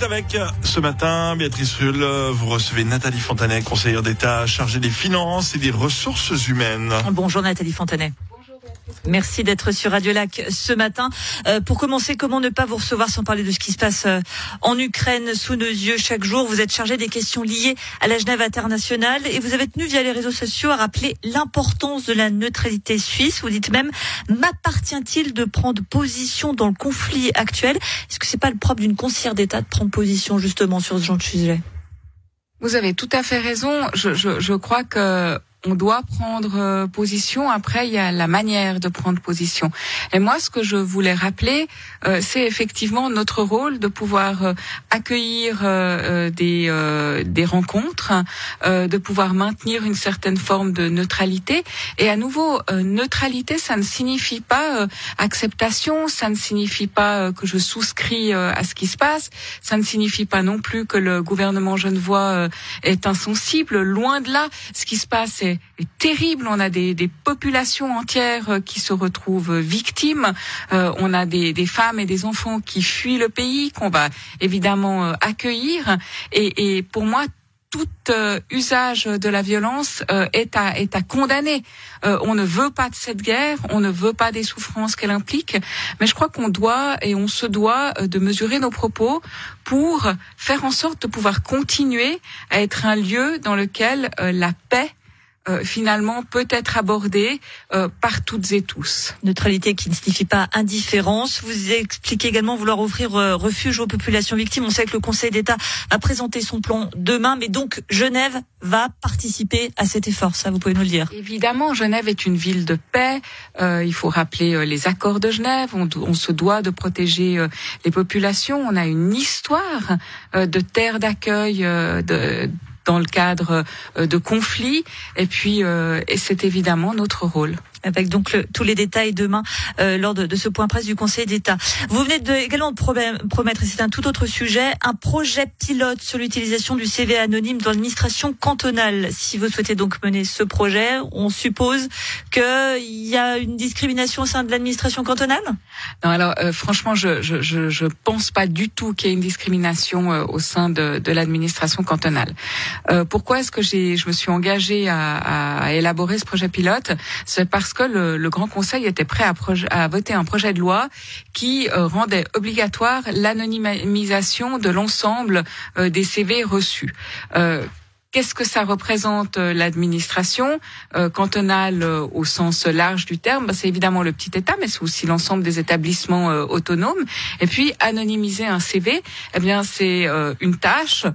avec ce matin, Béatrice Rulle, vous recevez Nathalie Fontanet, conseillère d'État chargée des finances et des ressources humaines. Bonjour Nathalie Fontanet. Merci d'être sur Radio Lac ce matin. Euh, pour commencer, comment ne pas vous recevoir sans parler de ce qui se passe euh, en Ukraine sous nos yeux chaque jour? Vous êtes chargé des questions liées à la Genève internationale et vous avez tenu via les réseaux sociaux à rappeler l'importance de la neutralité suisse. Vous dites même, m'appartient-il de prendre position dans le conflit actuel? Est-ce que c'est pas le propre d'une conseillère d'État de prendre position justement sur ce genre de sujet? Vous avez tout à fait raison. Je, je, je crois que on doit prendre euh, position. Après, il y a la manière de prendre position. Et moi, ce que je voulais rappeler, euh, c'est effectivement notre rôle de pouvoir euh, accueillir des, des rencontres, de pouvoir maintenir une certaine forme de neutralité. Et à nouveau, neutralité, ça ne signifie pas acceptation, ça ne signifie pas que je souscris à ce qui se passe, ça ne signifie pas non plus que le gouvernement genevois est insensible. Loin de là, ce qui se passe est terrible. On a des, des, populations entières euh, qui se retrouvent victimes. Euh, on a des, des, femmes et des enfants qui fuient le pays, qu'on va évidemment euh, accueillir. Et, et, pour moi, tout euh, usage de la violence euh, est, à, est à condamner. Euh, on ne veut pas de cette guerre, on ne veut pas des souffrances qu'elle implique, mais je crois qu'on doit et on se doit de mesurer nos propos pour faire en sorte de pouvoir continuer à être un lieu dans lequel la paix euh, finalement peut être abordée euh, par toutes et tous. Neutralité qui ne signifie pas indifférence. Vous expliquez également vouloir offrir euh, refuge aux populations victimes. On sait que le Conseil d'État a présenté son plan demain, mais donc Genève va participer à cet effort. Ça, vous pouvez nous le dire. Évidemment, Genève est une ville de paix. il faut rappeler les accords de Genève. On, on se doit de protéger les populations. On a une histoire de terre d'accueil de dans le cadre euh, de conflits. Et puis, euh, et c'est évidemment notre rôle avec donc tous les détails demain euh, lors de, de, ce point presse du Conseil d'État. Vous venez de, également de promettre, et c'est un tout autre sujet, un projet pilote sur l'utilisation du CV anonyme dans l'administration cantonale. Si vous souhaitez donc mener ce projet, on suppose qu'il y a une discrimination au sein de l'administration cantonale? Non, alors euh, franchement, je, je, je, je, pense pas du tout qu'il y ait une discrimination euh, au sein de, de l'administration cantonale. Euh, pourquoi est-ce que j'ai, je me suis engagée à, à élaborer ce projet pilote? C'est parce parce que le, Grand Conseil était prêt à, à, voter un projet de loi qui euh, rendait obligatoire l'anonymisation de l'ensemble euh, des CV reçus. Euh, qu'est-ce que ça représente l'administration? Cantonale au sens large du terme ben, C'est évidemment le petit État, mais c'est aussi l'ensemble des établissements autonomes. Et puis anonymiser un CV, eh bien c'est une tâche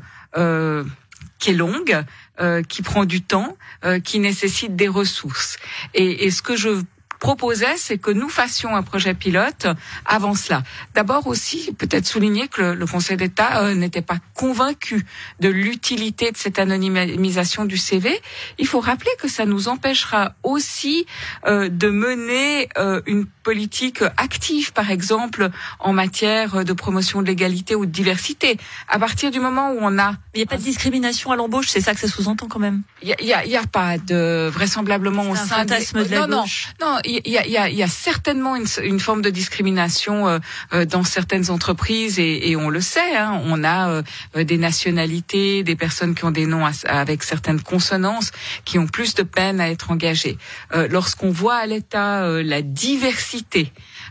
qui est longue, euh, qui prend du temps, euh, qui nécessite des ressources. Et, ce que je proposait, c'est que nous fassions un projet pilote avant cela. D'abord aussi, peut-être souligner que le, Conseil d'État euh, n'était pas convaincu de l'utilité de cette anonymisation du CV. Il faut rappeler que ça nous empêchera aussi de mener une politique active, par exemple, en matière de promotion de l'égalité ou de diversité. À partir du moment où on a... Il n'y a pas de discrimination à l'embauche, c'est ça que ça sous-entend quand même? Il n'y a, y a, pas de... vraisemblablement au sein de... non, non, non, il y a, y, a, y a, certainement une, une, forme de discrimination euh, euh, dans certaines entreprises et, et on le sait. Hein, on a euh, des nationalités, des personnes qui ont des noms avec certaines consonances, qui ont plus de peine à être engagées. Lorsqu'on voit à l'État la diversité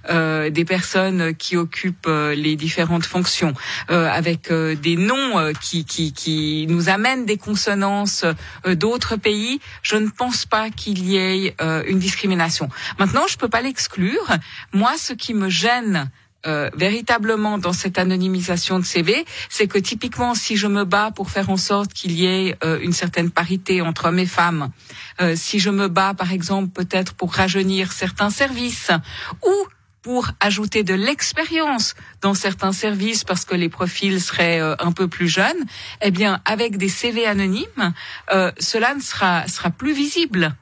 euh, des personnes qui occupent les différentes fonctions, euh, avec des noms qui, qui, qui, nous amènent des consonances d'autres pays, je ne pense pas qu'il y ait une discrimination. Maintenant, je peux pas l'exclure. Moi, ce qui me gêne euh, véritablement dans cette anonymisation de CV, c'est que typiquement, si je me bats pour faire en sorte qu'il y ait euh, une certaine parité entre hommes et femmes, euh, si je me bats, par exemple, peut-être pour rajeunir certains services, ou pour ajouter de l'expérience dans certains services parce que les profils seraient un peu plus jeunes, eh bien, avec des CV anonymes, cela ne sera, sera plus visible.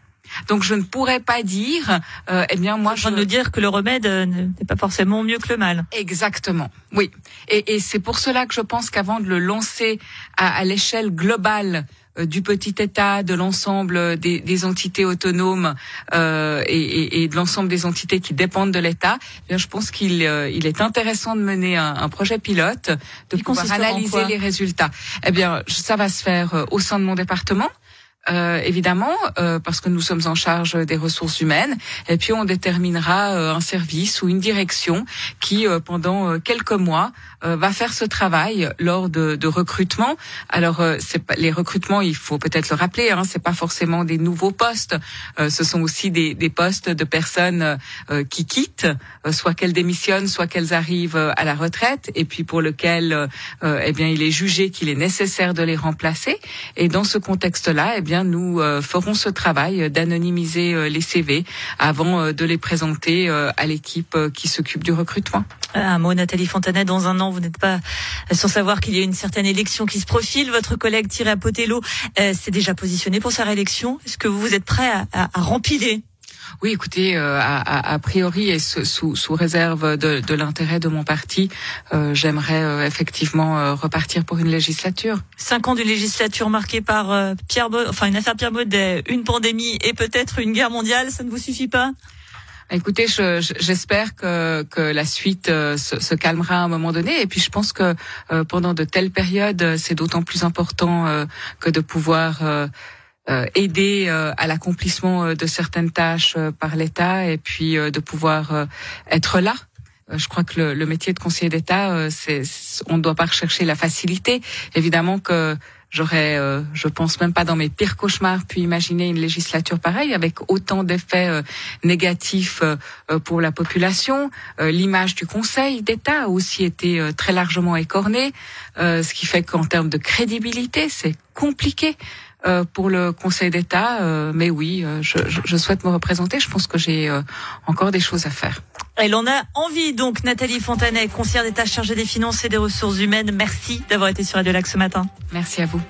Donc je ne pourrais pas dire, euh, eh bien moi je ne dire que le remède euh, n'est pas forcément mieux que le mal. Exactement, oui. Et, et c'est pour cela que je pense qu'avant de le lancer à, à l'échelle globale du petit État, de l'ensemble des, des, entités autonomes euh, et, et, et, de l'ensemble des entités qui dépendent de l'État, eh je pense qu'il il est intéressant de mener un, un projet pilote, de pouvoir analyser les résultats. Eh bien, ça va se faire au sein de mon département. Euh, évidemment, euh, parce que nous sommes en charge des ressources humaines. Et puis on déterminera euh, un service ou une direction qui, euh, pendant quelques mois, va faire ce travail lors de, de recrutement. Alors, pas, les recrutements, il faut peut-être le rappeler, hein, c'est pas forcément des nouveaux postes. ce sont aussi des, des postes de personnes qui quittent, soit qu'elles démissionnent, soit qu'elles arrivent à la retraite, et puis pour lequel, eh bien, il est jugé qu'il est nécessaire de les remplacer. Et dans ce contexte-là, eh bien nous euh, ferons ce travail d'anonymiser euh, les CV avant euh, de les présenter à l'équipe qui s'occupe du recrutement. Un mot, Nathalie Fontanet, dans un an, vous n'êtes pas sans savoir qu'il y a une certaine élection qui se profile. Votre collègue Thierry Apotello s'est déjà positionné pour sa réélection. Est-ce que vous êtes prêt à, à, à rempiler oui, écoutez, euh, a, priori et sous, sous réserve de, de l'intérêt de mon parti, euh, j'aimerais euh, effectivement repartir pour une législature. Cinq ans d'une législature marquée par Pierre, enfin une affaire Pierre Baudet, une pandémie et peut-être une guerre mondiale, ça ne vous suffit pas? Écoutez, j'espère que, que la suite se, se, calmera à un moment donné. Et puis, je pense que pendant de telles périodes, c'est d'autant plus important que de pouvoir euh, aider euh, à l'accomplissement euh, de certaines tâches par l'État et puis de pouvoir être là. Je crois que le, le métier de conseiller d'État, on ne doit pas rechercher la facilité. Évidemment que j'aurais, je pense même pas dans mes pires cauchemars, pu imaginer une législature pareille avec autant d'effets négatifs pour la population. L'image du Conseil d'État a aussi été très largement écornée, ce qui fait qu'en termes de crédibilité, c'est compliqué. Euh, pour le Conseil d'État. Euh, mais oui, euh, je, je, souhaite me représenter. Je pense que j'ai encore des choses à faire. Elle en a envie, donc Nathalie Fontanet, conseillère d'État chargée des finances et des ressources humaines. Merci d'avoir été sur Radio Lac ce matin. Merci à vous.